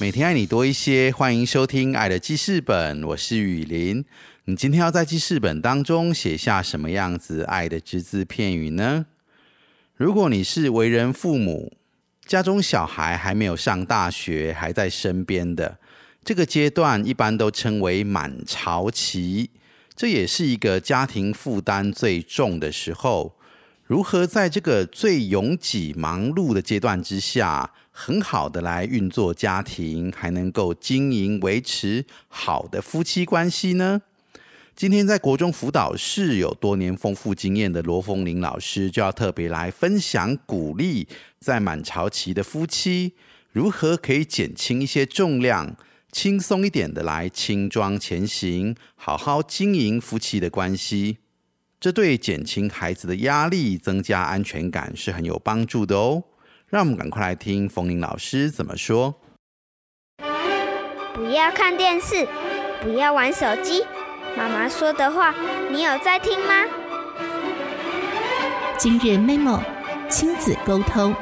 每天爱你多一些，欢迎收听《爱的记事本》，我是雨林。你今天要在记事本当中写下什么样子爱的只字片语呢？如果你是为人父母，家中小孩还没有上大学，还在身边的这个阶段，一般都称为满潮期，这也是一个家庭负担最重的时候。如何在这个最拥挤、忙碌的阶段之下，很好的来运作家庭，还能够经营、维持好的夫妻关系呢？今天在国中辅导室有多年丰富经验的罗凤玲老师，就要特别来分享鼓励在满潮期的夫妻，如何可以减轻一些重量，轻松一点的来轻装前行，好好经营夫妻的关系。这对减轻孩子的压力、增加安全感是很有帮助的哦。让我们赶快来听冯玲老师怎么说。不要看电视，不要玩手机。妈妈说的话，你有在听吗？今日 memo 亲子沟通。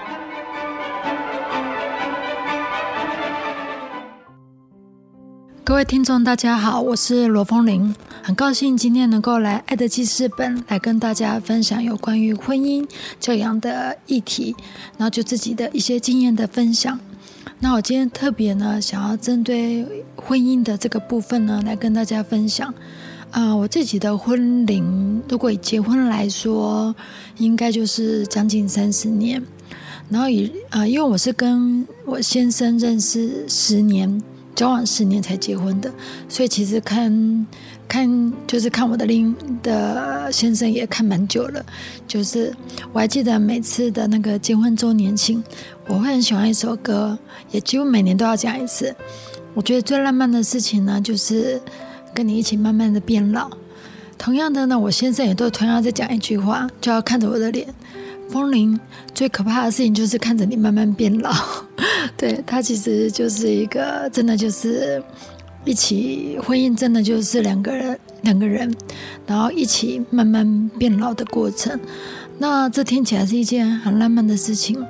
各位听众，大家好，我是罗凤玲，很高兴今天能够来《爱的记事本》来跟大家分享有关于婚姻教养的议题，然后就自己的一些经验的分享。那我今天特别呢，想要针对婚姻的这个部分呢，来跟大家分享。啊，我自己的婚龄，如果以结婚来说，应该就是将近三十年。然后以啊，因为我是跟我先生认识十年。交往十年才结婚的，所以其实看看就是看我的另的先生也看蛮久了。就是我还记得每次的那个结婚周年庆，我会很喜欢一首歌，也几乎每年都要讲一次。我觉得最浪漫的事情呢，就是跟你一起慢慢的变老。同样的呢，我先生也都同样在讲一句话，就要看着我的脸。风铃最可怕的事情就是看着你慢慢变老，对他其实就是一个真的就是一起婚姻，真的就是两个人两个人，然后一起慢慢变老的过程。那这听起来是一件很浪漫的事情，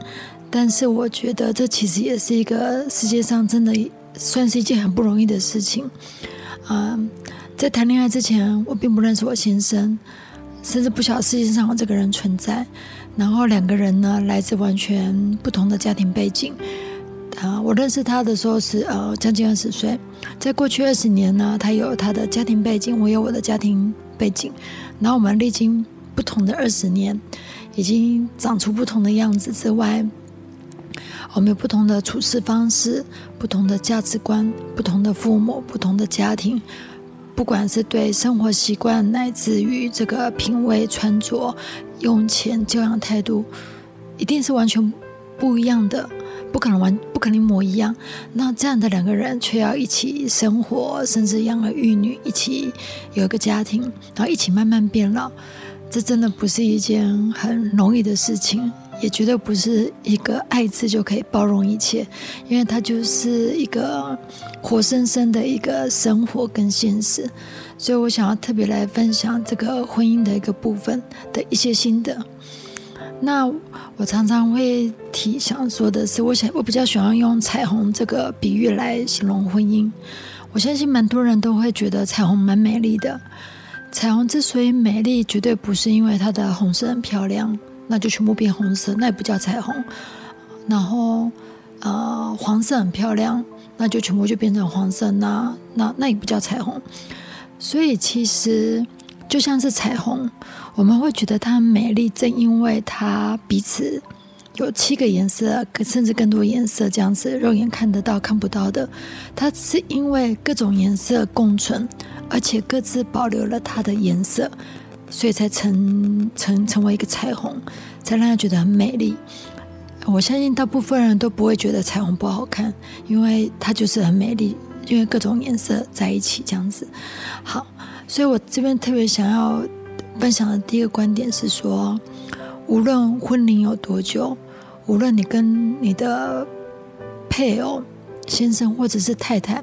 但是我觉得这其实也是一个世界上真的算是一件很不容易的事情。嗯，在谈恋爱之前，我并不认识我先生，甚至不晓得世界上有这个人存在。然后两个人呢，来自完全不同的家庭背景。啊，我认识他的时候是呃将近二十岁，在过去二十年呢，他有他的家庭背景，我有我的家庭背景。然后我们历经不同的二十年，已经长出不同的样子之外，我们有不同的处事方式、不同的价值观、不同的父母、不同的家庭。不管是对生活习惯，乃至于这个品味、穿着、用钱、教养态度，一定是完全不一样的，不可能完，不可能一模一样。那这样的两个人却要一起生活，甚至养儿育女，一起有一个家庭，然后一起慢慢变老，这真的不是一件很容易的事情。也绝对不是一个爱字就可以包容一切，因为它就是一个活生生的一个生活跟现实，所以我想要特别来分享这个婚姻的一个部分的一些心得。那我常常会提想说的是，我想我比较喜欢用彩虹这个比喻来形容婚姻。我相信蛮多人都会觉得彩虹蛮美丽的。彩虹之所以美丽，绝对不是因为它的红色很漂亮。那就全部变红色，那也不叫彩虹。然后，呃，黄色很漂亮，那就全部就变成黄色，那那那也不叫彩虹。所以其实就像是彩虹，我们会觉得它很美丽，正因为它彼此有七个颜色，甚至更多颜色这样子，肉眼看得到看不到的。它是因为各种颜色共存，而且各自保留了它的颜色。所以才成成成为一个彩虹，才让人觉得很美丽。我相信大部分人都不会觉得彩虹不好看，因为它就是很美丽，因为各种颜色在一起这样子。好，所以我这边特别想要分享的第一个观点是说，无论婚龄有多久，无论你跟你的配偶、先生或者是太太，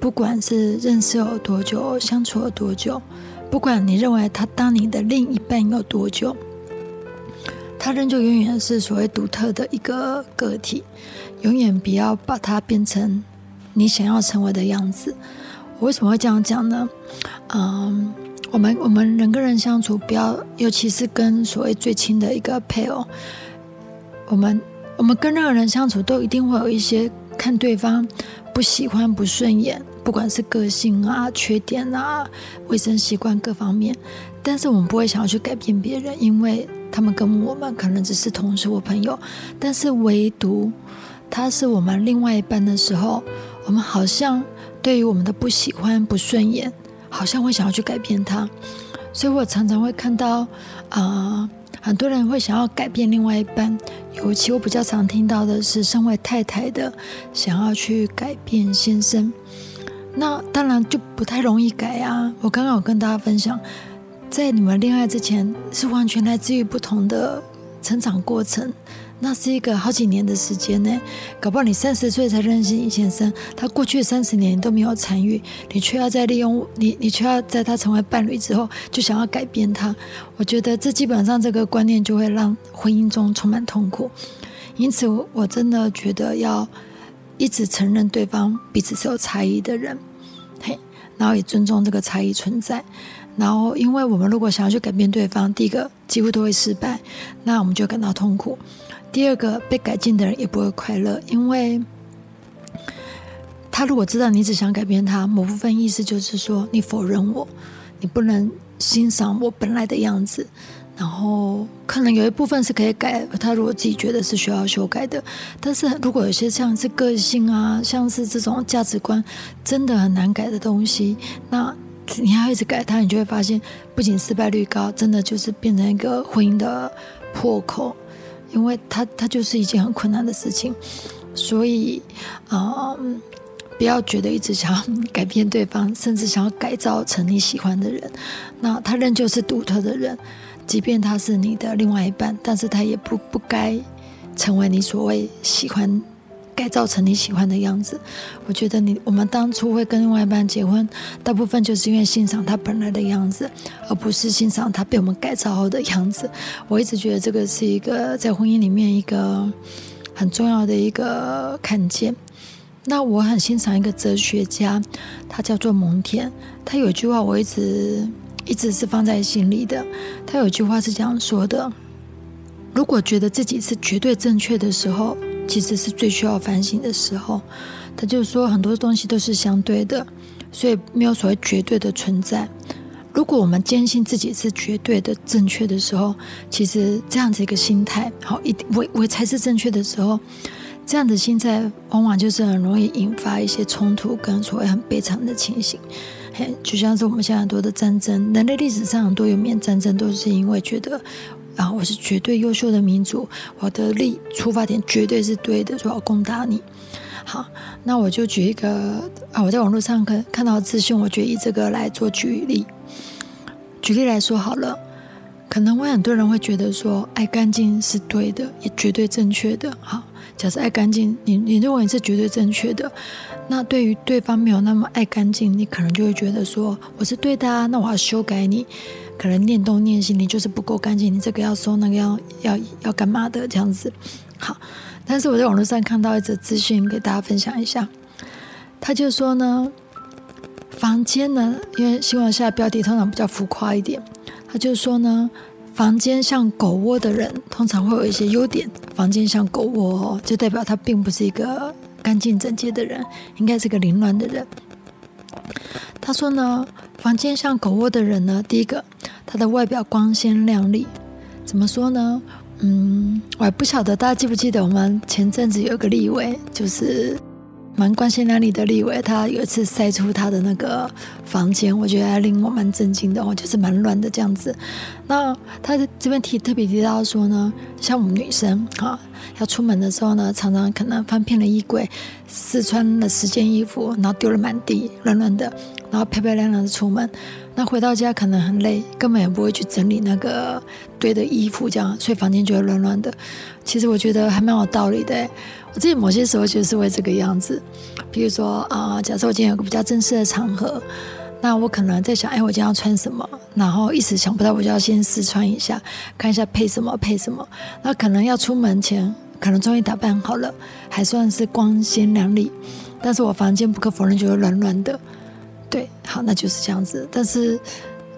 不管是认识有多久、相处有多久，不管你认为他当你的另一半有多久，他仍旧永远是所谓独特的一个个体，永远不要把它变成你想要成为的样子。我为什么会这样讲呢？嗯，我们我们人跟人相处，不要，尤其是跟所谓最亲的一个配偶，我们我们跟任何人相处，都一定会有一些看对方不喜欢、不顺眼，不管是个性啊、缺点啊、卫生习惯各方面，但是我们不会想要去改变别人，因为他们跟我们可能只是同事或朋友，但是唯独他是我们另外一半的时候，我们好像对于我们的不喜欢、不顺眼，好像会想要去改变他，所以我常常会看到啊、很多人会想要改变另外一半，尤其我比较常听到的是身为太太的想要去改变先生，那当然就不太容易改啊。我刚刚有跟大家分享，在你们恋爱之前是完全来自于不同的成长过程，那是一个好几年的时间呢。搞不好你三十岁才认识尹先生，他过去三十年都没有参与，你却要在利用你，你却要在他成为伴侣之后就想要改变他。我觉得这基本上这个观念就会让婚姻中充满痛苦。因此我，我真的觉得要一直承认对方彼此是有差异的人，嘿，然后也尊重这个差异存在。然后，因为我们如果想要去改变对方，第一个几乎都会失败，那我们就感到痛苦；第二个，被改进的人也不会快乐，因为他如果知道你只想改变他，某部分意思就是说你否认我，你不能欣赏我本来的样子。然后可能有一部分是可以改，他如果自己觉得是需要修改的，但是如果有些像是个性啊，像是这种价值观真的很难改的东西，那你要一直改它，你就会发现不仅失败率高，真的就是变成一个婚姻的破口，因为它它就是一件很困难的事情，所以啊。不要觉得一直想要改变对方，甚至想要改造成你喜欢的人，那他仍旧是独特的人。即便他是你的另外一半，但是他也不不该成为你所谓喜欢改造成你喜欢的样子。我觉得你我们当初会跟另外一半结婚，大部分就是因为欣赏他本来的样子，而不是欣赏他被我们改造后的样子。我一直觉得这个是一个在婚姻里面一个很重要的一个看见。那我很欣赏一个哲学家，他叫做蒙恬。他有一句话我一直一直是放在心里的。他有句话是这样说的：如果觉得自己是绝对正确的时候，其实是最需要反省的时候。他就说很多东西都是相对的，所以没有所谓绝对的存在。如果我们坚信自己是绝对的正确的时候，其实这样子一个心态，好，一我我才是正确的时候。这样的心态往往就是很容易引发一些冲突跟所谓很悲惨的情形。嘿，就像是我们现在很多的战争，人类历史上很多有面战争都是因为觉得啊，我是绝对优秀的民族，我的立出发点绝对是对的，说要攻打你。好，那我就举一个啊，我在网络上看看到资讯，我就以这个来做举例。举例来说好了，可能会很多人会觉得说，爱干净是对的，也绝对正确的。好。假设爱干净，你你认为是绝对正确的，那对于对方没有那么爱干净，你可能就会觉得说我是对的啊，那我要修改你，可能念东念西，你就是不够干净，你这个要收，那个要要要干嘛的这样子。好，但是我在网络上看到一则资讯，给大家分享一下，他就说呢，房间呢，因为新闻下的标题通常比较浮夸一点，他就说呢。房间像狗窝的人，通常会有一些优点。房间像狗窝，就代表他并不是一个干净整洁的人，应该是个凌乱的人。他说呢，房间像狗窝的人呢，第一个，他的外表光鲜亮丽。怎么说呢？嗯，我还不晓得大家记不记得，我们前阵子有个立委，就是蛮光鲜亮丽的立委，他有一次晒出他的那个房间，我觉得还令我蛮震惊的哦，就是蛮乱的这样子。那他这边提特别提到说呢，像我们女生啊，要出门的时候呢，常常可能翻遍了衣柜，试穿了十件衣服，然后丢了满地，乱乱的，然后漂漂亮亮的出门。那回到家可能很累，根本也不会去整理那个堆的衣服，这样，所以房间就会乱乱的。其实我觉得还蛮有道理的。我自己某些时候就是会这个样子，比如说啊，假设我今天有个比较正式的场合，那我可能在想，哎，我今天要穿什么，然后一时想不到，我就要先试穿一下，看一下配什么配什么。那可能要出门前，可能终于打扮好了，还算是光鲜亮丽，但是我房间不可否认就会乱乱的。对，好，那就是这样子。但是，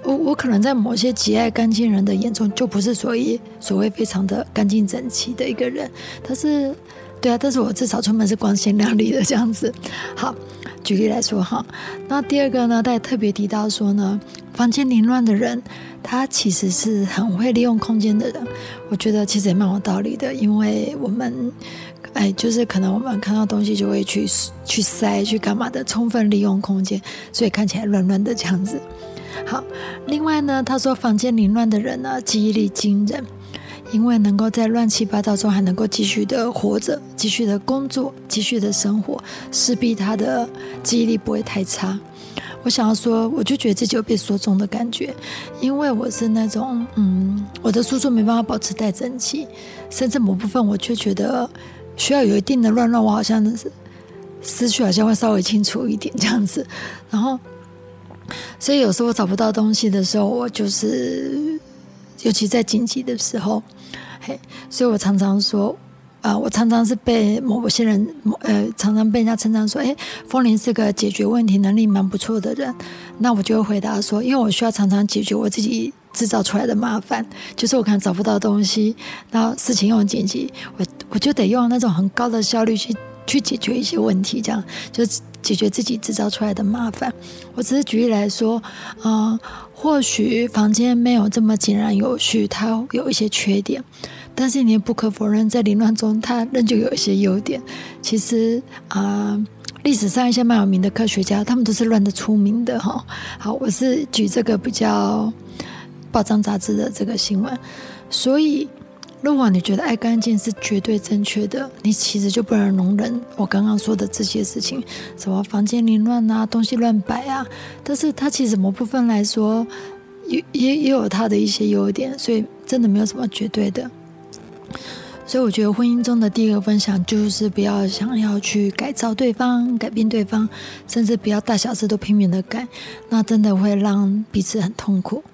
我我可能在某些极爱干净人的眼中，就不是所以所谓非常的干净整齐的一个人。但是，对啊，但是我至少出门是光鲜亮丽的这样子。好，举例来说哈，那第二个呢，他也特别提到说呢，房间凌乱的人，他其实是很会利用空间的人。我觉得其实也蛮有道理的，因为我们。哎，就是可能我们看到东西就会去去塞去干嘛的，充分利用空间，所以看起来乱乱的这样子。好，另外呢，他说房间凌乱的人呢，记忆力惊人，因为能够在乱七八糟中还能够继续的活着，继续的工作，继续的生活，势必他的记忆力不会太差。我想要说，我就觉得自己有被说中的感觉，因为我是那种，嗯，我的书桌没办法保持太整齐，甚至某部分我却觉得。需要有一定的乱乱，我好像是思绪好像会稍微清楚一点这样子，然后，所以有时候我找不到东西的时候，我就是，尤其在紧急的时候，嘿，所以我常常说，啊，我常常是被某些人，呃，常常被人家称赞说，哎，风铃是个解决问题能力蛮不错的人，那我就会回答说，因为我需要常常解决我自己。制造出来的麻烦，就是我可能找不到东西，然后事情又很紧急，我我就得用那种很高的效率去去解决一些问题，这样就解决自己制造出来的麻烦。我只是举例来说，嗯，或许房间没有这么井然有序，它有一些缺点，但是你也不可否认，在凌乱中它仍旧有一些优点。其实啊，历史上一些蛮有名的科学家，他们都是乱的出名的哈。好，我是举这个比较。报章杂志的这个新闻，所以如果你觉得爱干净是绝对正确的，你其实就不能容忍我刚刚说的这些事情，什么房间凌乱啊，东西乱摆啊。但是它其实某部分来说，也也也有它的一些优点，所以真的没有什么绝对的。所以我觉得婚姻中的第一个分享就是不要想要去改造对方、改变对方，甚至不要大小事都拼命的改，那真的会让彼此很痛苦。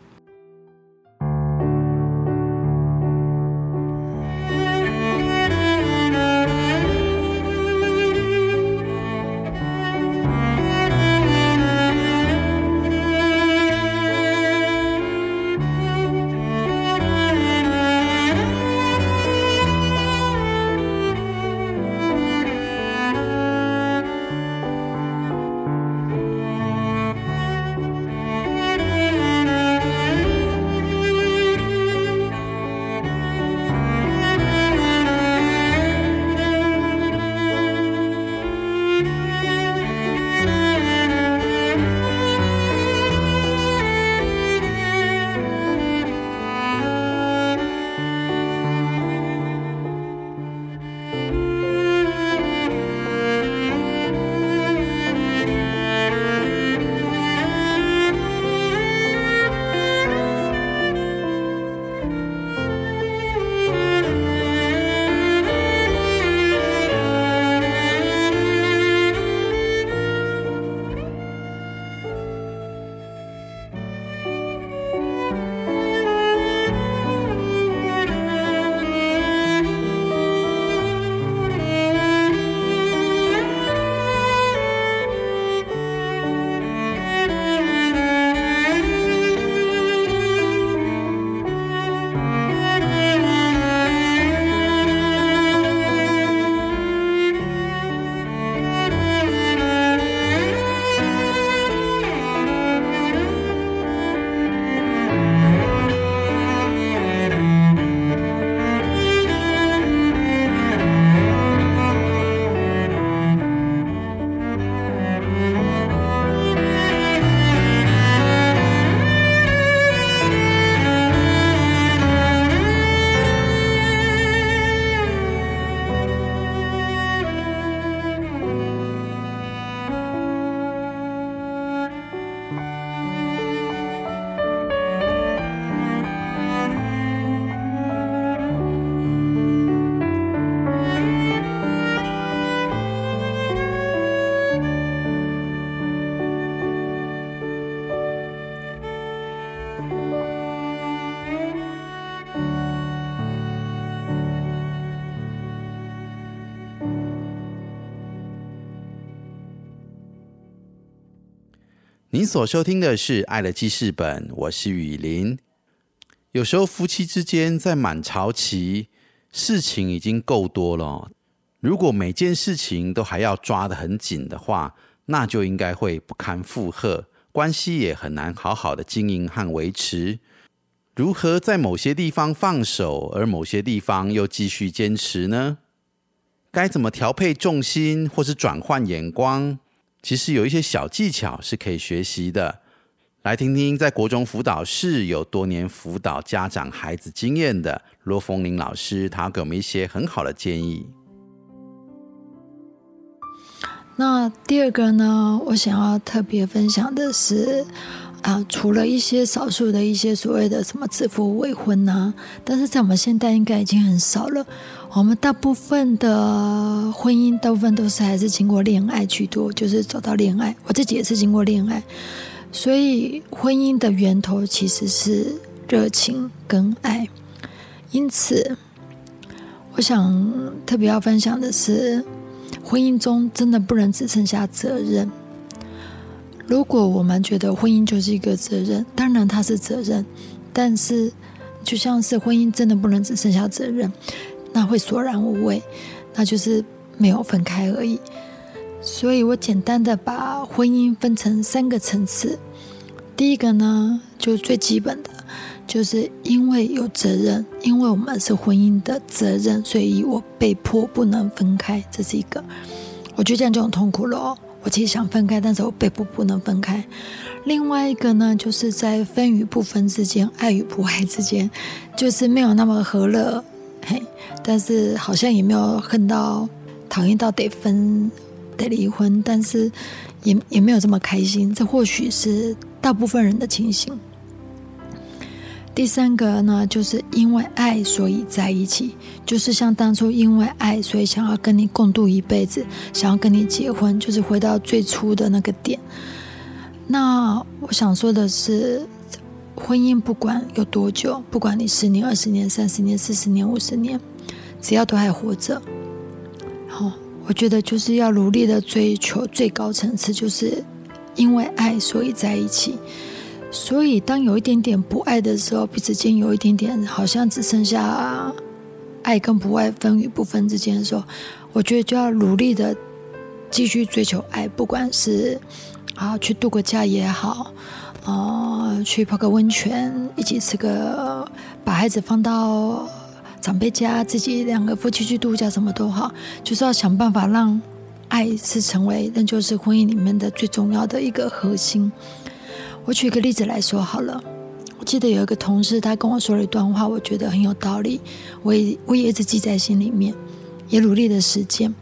您所收听的是《爱的记事本》，我是雨林。有时候夫妻之间在满潮期，事情已经够多了，如果每件事情都还要抓得很紧的话，那就应该会不堪负荷，关系也很难好好的经营和维持。如何在某些地方放手，而某些地方又继续坚持呢？该怎么调配重心，或是转换眼光？其实有一些小技巧是可以学习的，来听听在国中辅导室有多年辅导家长孩子经验的罗凤玲老师，他给我们一些很好的建议。那第二个呢，我想要特别分享的是。啊，除了一些少数的一些所谓的什么指腹未婚呐，但是在我们现代应该已经很少了。我们大部分的婚姻，大部分都是还是经过恋爱居多，就是走到恋爱。我自己也是经过恋爱，所以婚姻的源头其实是热情跟爱。因此，我想特别要分享的是，婚姻中真的不能只剩下责任。如果我们觉得婚姻就是一个责任，当然它是责任，但是就像是婚姻真的不能只剩下责任，那会索然无味，那就是没有分开而已。所以我简单的把婚姻分成三个层次。第一个呢，就是最基本的，就是因为有责任，因为我们是婚姻的责任，所以我被迫不能分开，这是一个。我觉得这样就很痛苦了哦。我其实想分开，但是我被迫不能分开。另外一个呢，就是在分与不分之间，爱与不爱之间，就是没有那么和乐，但是好像也没有恨到讨厌到得分得离婚，但是也也没有这么开心。这或许是大部分人的情形。第三个呢，就是因为爱所以在一起，就是像当初因为爱所以想要跟你共度一辈子，想要跟你结婚，就是回到最初的那个点。那我想说的是，婚姻不管有多久，不管你十年、二十年、三十年、四十年、五十年，只要都还活着，好，我觉得就是要努力的追求最高层次，就是因为爱所以在一起。所以，当有一点点不爱的时候，彼此间有一点点好像只剩下爱跟不爱分与不分之间的时候，我觉得就要努力的继续追求爱，不管是啊去度个假也好，哦去泡个温泉，一起吃个，把孩子放到长辈家，自己两个夫妻去度假，什么都好，就是要想办法让爱是成为，那就是婚姻里面的最重要的一个核心。我举一个例子来说好了，我记得有一个同事，他跟我说了一段话，我觉得很有道理，我也我也一直记在心里面，也努力的实践。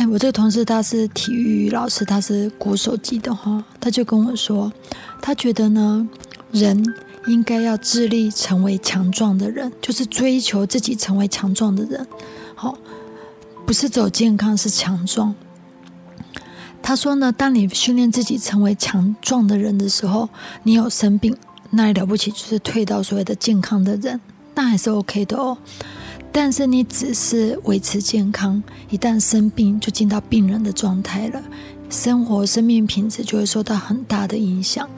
哎，我这个同事他是体育老师，他是国手级的哈，他就跟我说，他觉得呢，人应该要致力成为强壮的人，就是追求自己成为强壮的人，好，不是走健康，是强壮。他说呢，当你训练自己成为强壮的人的时候，你有生病，那了不起就是退到所谓的健康的人，那还是 OK 的哦。但是你只是维持健康，一旦生病就进到病人的状态了，生活生命品质就会受到很大的影响。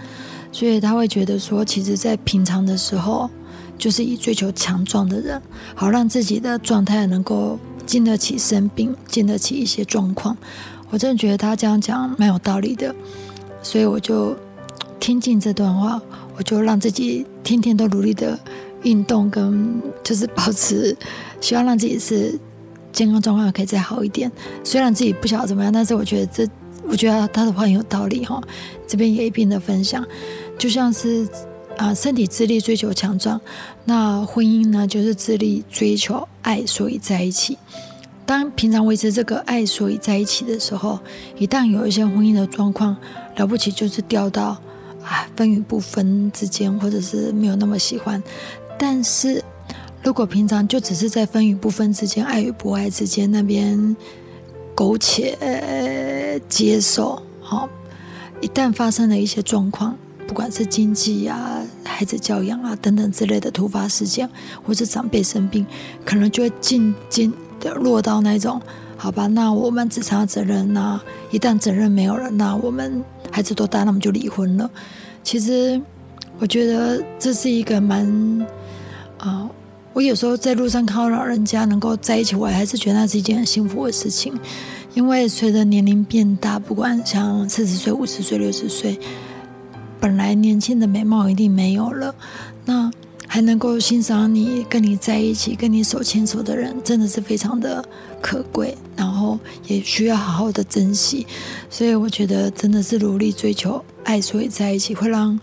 所以他会觉得说，其实，在平常的时候，就是以追求强壮的人，好让自己的状态能够经得起生病，经得起一些状况。我真的觉得他这样讲蛮有道理的，所以我就听进这段话，我就让自己天天都努力的运动，跟就是保持，希望让自己是健康状况可以再好一点。虽然自己不晓得怎么样，但是我觉得这，我觉得他的话很有道理哈。这边也一并的分享，就像是啊，身体智力追求强壮，那婚姻呢，就是智力追求爱，所以在一起。当平常维持这个爱，所以在一起的时候，一旦有一些婚姻的状况了不起，就是掉到啊分与不分之间，或者是没有那么喜欢。但是如果平常就只是在分与不分之间、爱与不爱之间那边苟且接受，好，一旦发生了一些状况，不管是经济啊、孩子教养啊等等之类的突发事件，或是长辈生病，可能就会进进。落到那种，好吧，那我们只差责任，那一旦责任没有了，那我们孩子多大，那么就离婚了。其实我觉得这是一个蛮啊、我有时候在路上看到老人家能够在一起，我还是觉得那是一件很幸福的事情。因为随着年龄变大，不管像四十岁、五十岁、六十岁，本来年轻的美貌一定没有了，那还能够欣赏你、跟你在一起、跟你手牵手的人，真的是非常的可贵，然后也需要好好的珍惜。所以我觉得真的是努力追求爱，所以在一起会让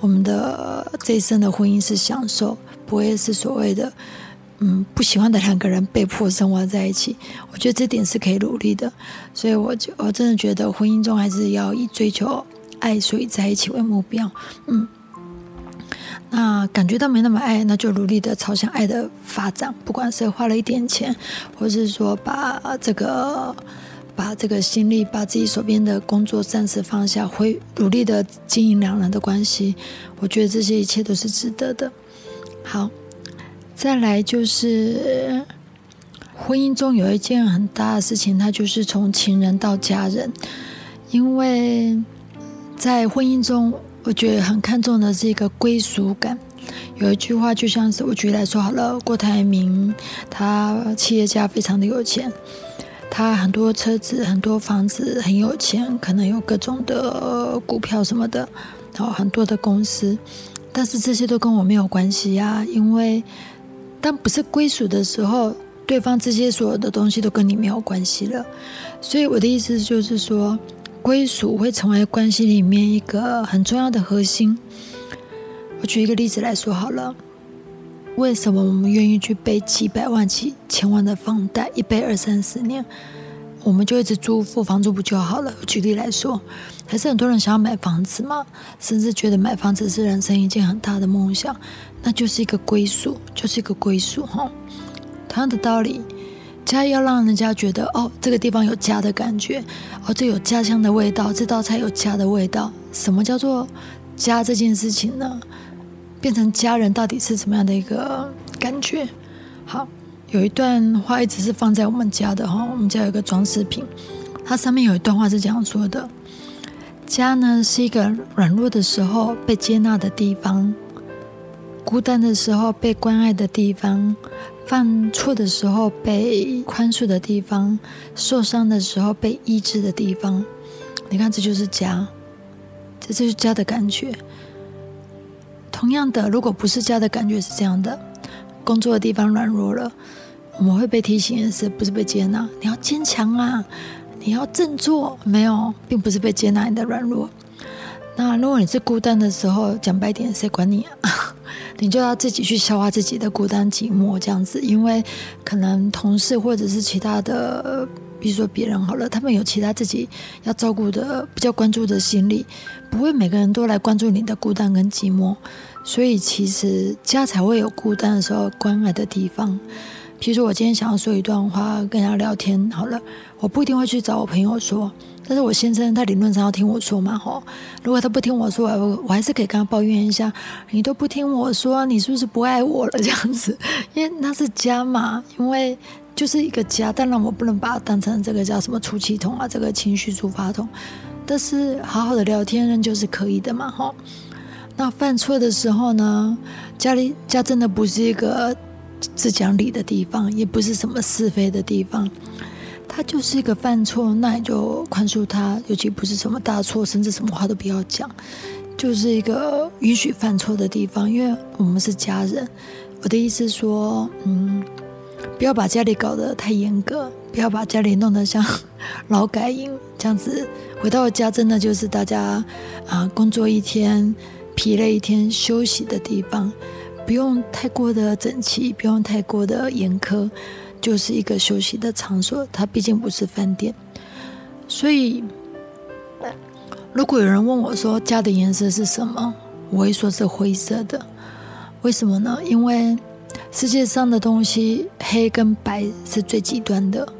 我们的这一生的婚姻是享受，不会是所谓的。嗯，不喜欢的两个人被迫生活在一起，我觉得这点是可以努力的，所以我就我真的觉得婚姻中还是要以追求爱，所以在一起为目标。嗯，那感觉到没那么爱，那就努力的朝向爱的发展，不管是花了一点钱，或是说把这个把这个心力，把自己手边的工作暂时放下，会努力的经营两人的关系。我觉得这些一切都是值得的。好。再来就是婚姻中有一件很大的事情，它就是从情人到家人。因为在婚姻中，我觉得很看重的是一个归属感。有一句话就像是我举例来说好了，郭台铭他企业家非常的有钱，他很多车子、很多房子，很有钱，可能有各种的股票什么的，然后很多的公司，但是这些都跟我没有关系呀，因为。当不是归属的时候，对方这些所有的东西都跟你没有关系了。所以我的意思就是说，归属会成为关系里面一个很重要的核心。我举一个例子来说好了，为什么我们愿意去背几百万、几千万的房贷，一背二三十年，我们就一直租付房租不就好了？举例来说，还是很多人想要买房子嘛，甚至觉得买房子是人生一件很大的梦想。那就是一个归属，就是一个归属哈。同样的道理，家要让人家觉得哦，这个地方有家的感觉，哦，这有家乡的味道，这道菜有家的味道。什么叫做家这件事情呢？变成家人到底是什么样的一个感觉？好，有一段话一直是放在我们家的哈，我们家有一个装饰品，它上面有一段话是这样说的：家呢是一个软弱的时候被接纳的地方。孤单的时候被关爱的地方，犯错的时候被宽恕的地方，受伤的时候被医治的地方。你看，这就是家，这就是家的感觉。同样的，如果不是家的感觉是这样的，工作的地方软弱了，我们会被提醒的是，不是被接纳？你要坚强啊，你要振作。没有，并不是被接纳你的软弱。那如果你是孤单的时候，讲白点，谁管你啊？你就要自己去消化自己的孤单寂寞，这样子，因为可能同事或者是其他的，比如说别人好了，他们有其他自己要照顾的、比较关注的心理，不会每个人都来关注你的孤单跟寂寞，所以其实家才会有孤单的时候关爱的地方。譬如说我今天想要说一段话，跟人家聊天好了，我不一定会去找我朋友说。但是我先生他理论上要听我说嘛，吼，如果他不听我说，我我还是可以跟他抱怨一下，你都不听我说，你是不是不爱我了？这样子，因为那是家嘛，因为就是一个家，当然我不能把它当成这个叫什么出气筒啊，这个情绪出发筒，但是好好的聊天仍旧是可以的嘛，吼。那犯错的时候呢，家里家真的不是一个只讲理的地方，也不是什么是非的地方。他就是一个犯错，那你就宽恕他，尤其不是什么大错，甚至什么话都不要讲，就是一个允许犯错的地方。因为我们是家人，我的意思说，嗯，不要把家里搞得太严格，不要把家里弄得像 劳改营这样子。回到家，真的就是大家啊，工作一天，疲累一天，休息的地方，不用太过的整齐，不用太过的严苛。就是一个休息的场所，它毕竟不是饭店，所以如果有人问我说家的颜色是什么，我会说是灰色的。为什么呢？因为世界上的东西黑跟白是最极端的，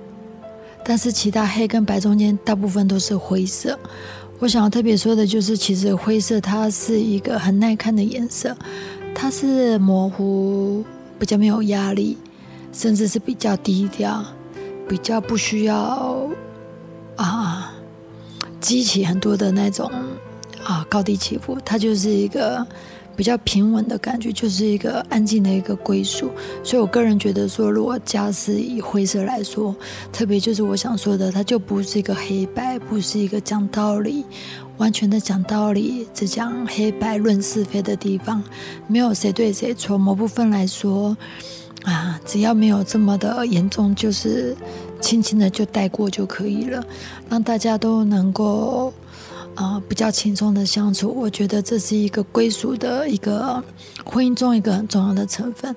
但是其他黑跟白中间大部分都是灰色。我想要特别说的就是，其实灰色它是一个很耐看的颜色，它是模糊，比较没有压力。甚至是比较低调，比较不需要啊激起很多的那种啊高低起伏，它就是一个比较平稳的感觉，就是一个安静的一个归属。所以我个人觉得说，如果家是以灰色来说，特别就是我想说的，它就不是一个黑白，不是一个讲道理。完全的讲道理，只讲黑白论是非的地方，没有谁对谁错。某部分来说，啊，只要没有这么的严重，就是轻轻的就带过就可以了，让大家都能够啊比较轻松的相处。我觉得这是一个归属的一个婚姻中一个很重要的成分。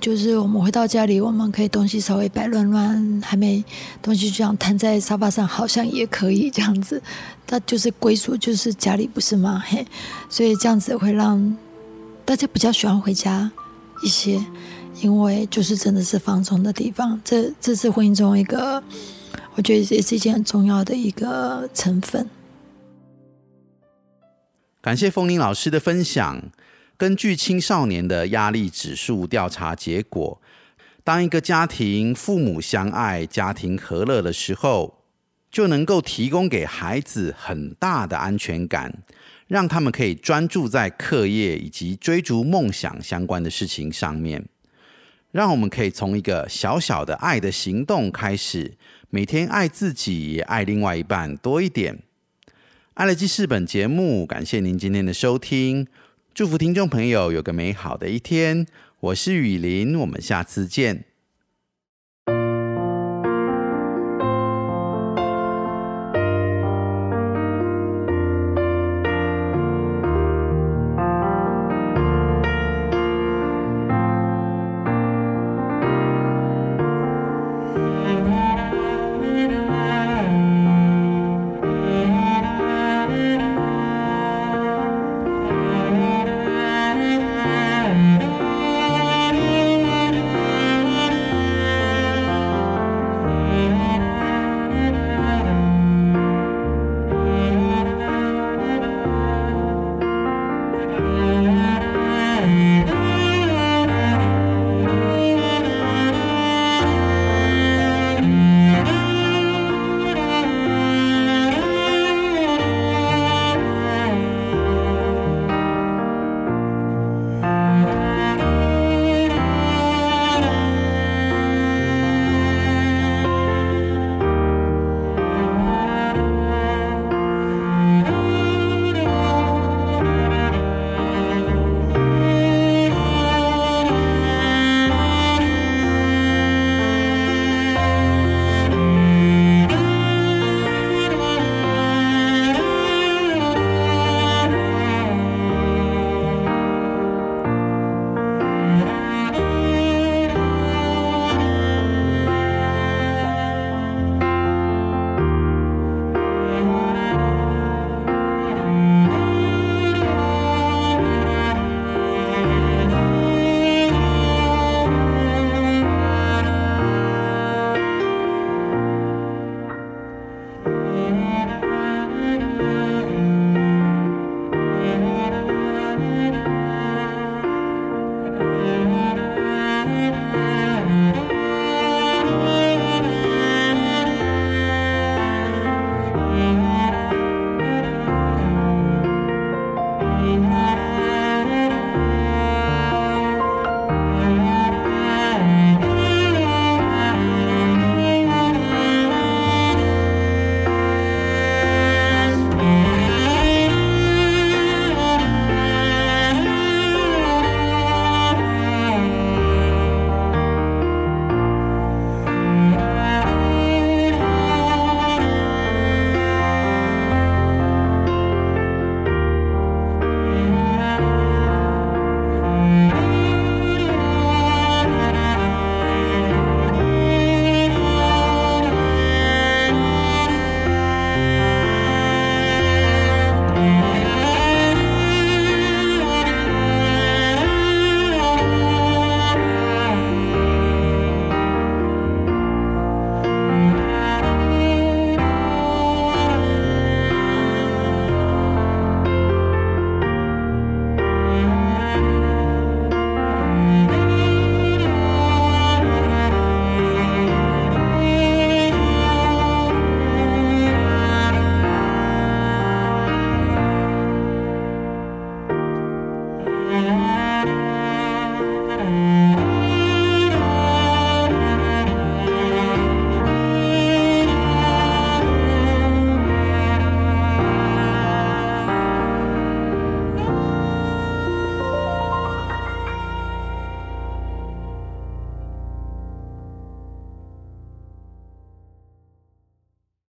就是我们回到家里，我们可以东西稍微摆乱乱，还没东西就这样摊在沙发上，好像也可以这样子。它就是归属，就是家里不是吗？嘿，所以这样子会让大家比较喜欢回家一些，因为就是真的是放松的地方。这这是婚姻中一个，我觉得也是一件很重要的一个成分。感谢风铃老师的分享。根据青少年的压力指数调查结果，当一个家庭父母相爱、家庭和乐的时候，就能够提供给孩子很大的安全感，让他们可以专注在课业以及追逐梦想相关的事情上面。让我们可以从一个小小的爱的行动开始，每天爱自己，爱另外一半多一点。爱乐记事本节目，感谢您今天的收听。祝福听众朋友有个美好的一天，我是雨林，我们下次见。